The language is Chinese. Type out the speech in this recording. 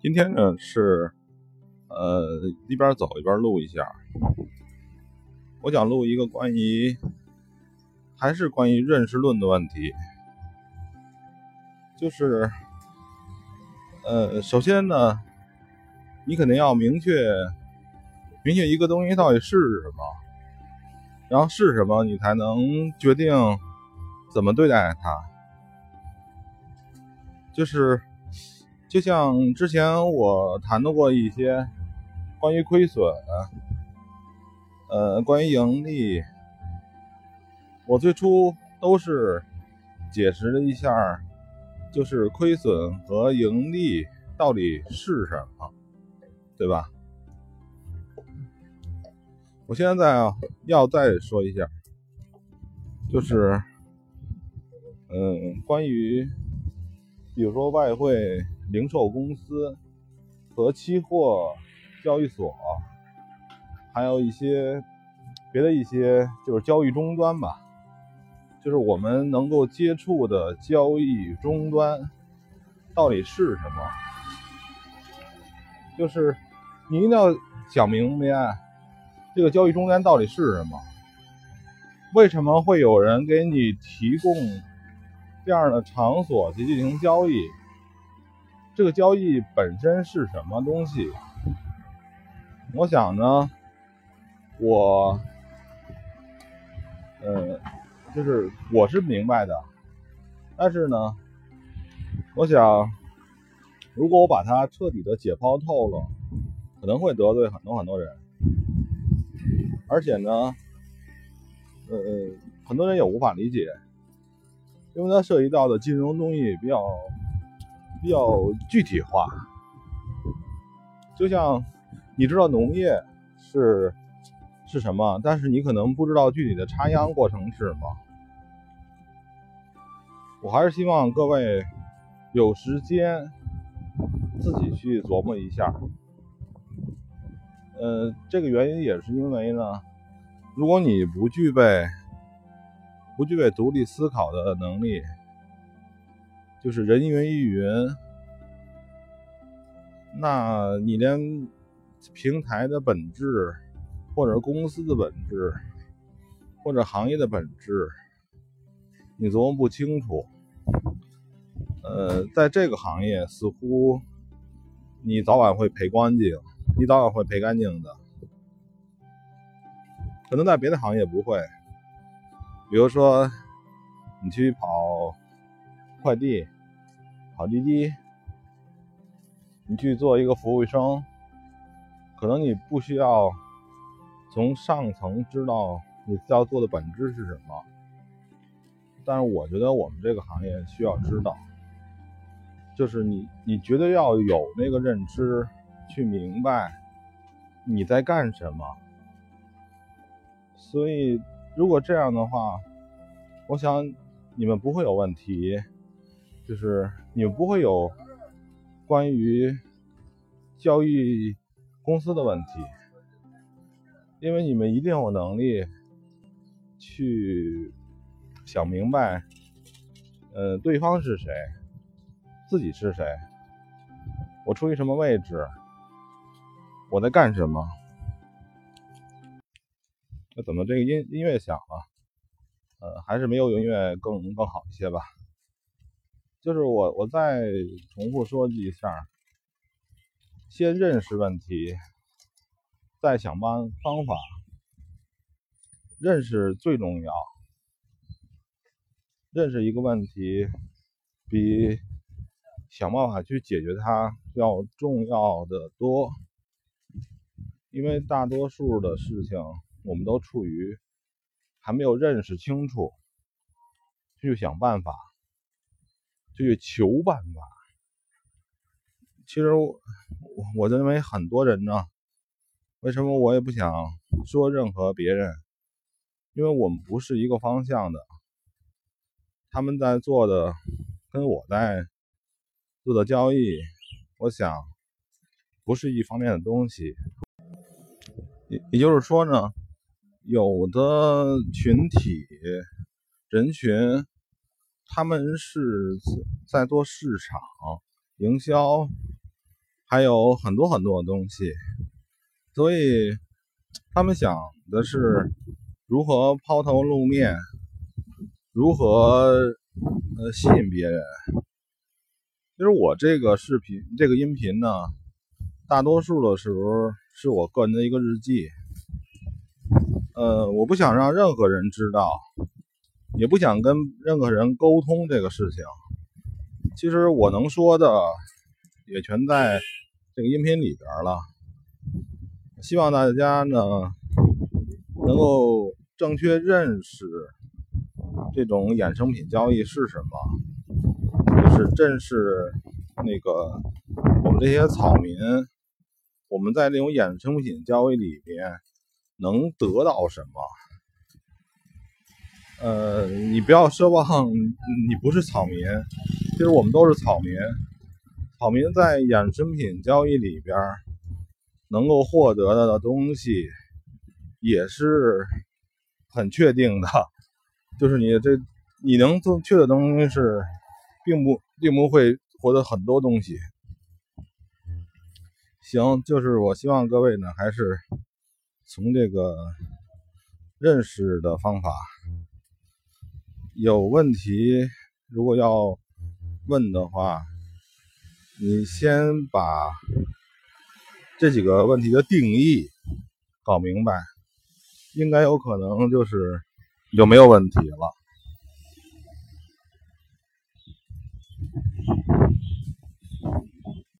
今天呢是，呃，一边走一边录一下。我想录一个关于，还是关于认识论的问题。就是，呃，首先呢，你肯定要明确，明确一个东西到底是什么，然后是什么，你才能决定怎么对待它。就是。就像之前我谈到过一些关于亏损，呃，关于盈利，我最初都是解释了一下，就是亏损和盈利到底是什么，对吧？我现在啊要再说一下，就是，嗯，关于，比如说外汇。零售公司和期货交易所，还有一些别的一些就是交易终端吧，就是我们能够接触的交易终端到底是什么？就是你一定要想明白这个交易终端到底是什么？为什么会有人给你提供这样的场所去进行交易？这个交易本身是什么东西？我想呢，我，呃，就是我是明白的，但是呢，我想，如果我把它彻底的解剖透了，可能会得罪很多很多人，而且呢，呃，很多人也无法理解，因为它涉及到的金融东西比较。比较具体化，就像你知道农业是是什么，但是你可能不知道具体的插秧过程是什么。我还是希望各位有时间自己去琢磨一下。呃，这个原因也是因为呢，如果你不具备不具备独立思考的能力。就是人云亦云，那你连平台的本质，或者公司的本质，或者行业的本质，你琢磨不清楚。呃，在这个行业，似乎你早晚会赔干净，你早晚会赔干净的。可能在别的行业不会，比如说你去跑。快递、跑滴滴，你去做一个服务生，可能你不需要从上层知道你要做的本质是什么，但是我觉得我们这个行业需要知道，就是你你绝对要有那个认知，去明白你在干什么。所以如果这样的话，我想你们不会有问题。就是你们不会有关于交易公司的问题，因为你们一定有能力去想明白，呃，对方是谁，自己是谁，我处于什么位置，我在干什么？那怎么这个音音乐响了？呃，还是没有音乐更更好一些吧。就是我，我再重复说一下：先认识问题，再想办方法。认识最重要，认识一个问题比想办法去解决它要重要的多。因为大多数的事情，我们都处于还没有认识清楚，去想办法。去求办法。其实我我认为很多人呢，为什么我也不想说任何别人？因为我们不是一个方向的，他们在做的跟我在做的交易，我想不是一方面的东西。也也就是说呢，有的群体人群。他们是在做市场营销，还有很多很多的东西，所以他们想的是如何抛头露面，如何呃吸引别人。其实我这个视频、这个音频呢，大多数的时候是我个人的一个日记。呃，我不想让任何人知道，也不想跟任何人沟通这个事情。其实我能说的也全在。这个音频里边了，希望大家呢能够正确认识这种衍生品交易是什么，就是正是那个我们这些草民，我们在这种衍生品交易里边能得到什么？呃，你不要奢望 你不是草民，其实我们都是草民。草民在衍生品交易里边能够获得的东西也是很确定的，就是你这你能做确的东西是，并不并不会获得很多东西。行，就是我希望各位呢还是从这个认识的方法，有问题如果要问的话。你先把这几个问题的定义搞明白，应该有可能就是就没有问题了。